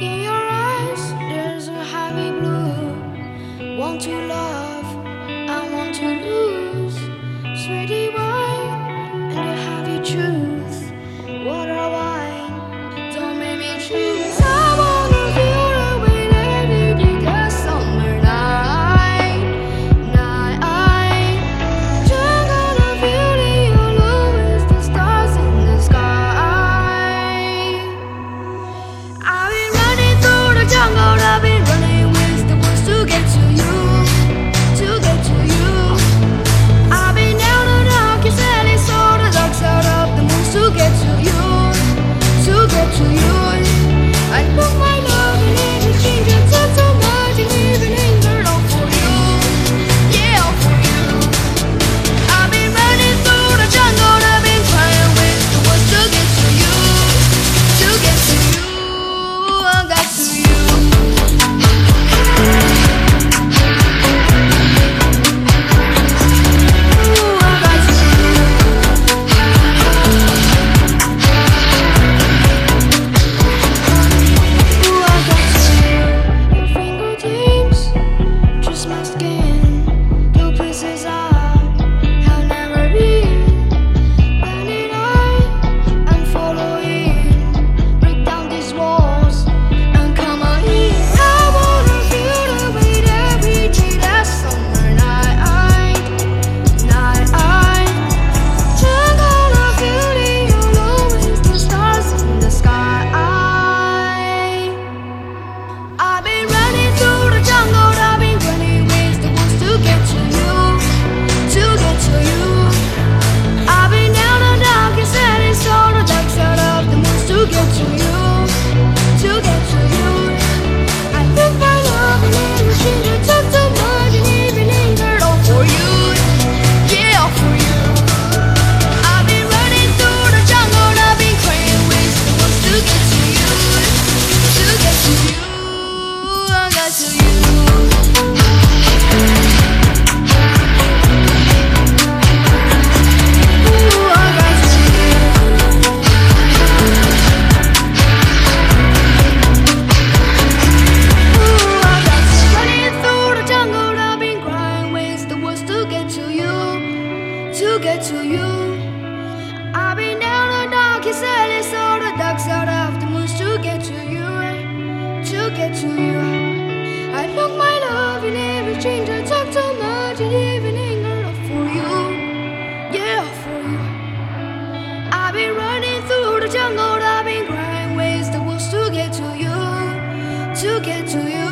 In your eyes, there's a happy blue. Want to love? I want to lose. Sweetie wine and a happy truth. you. I've been down the darkest alley, so the dark side of the moon to get to you, eh? to get to you. I look my love in every change, I talk too much and even anger for you, yeah for you. I've been running through the jungle, I've been crying ways the was to get to you, to get to you.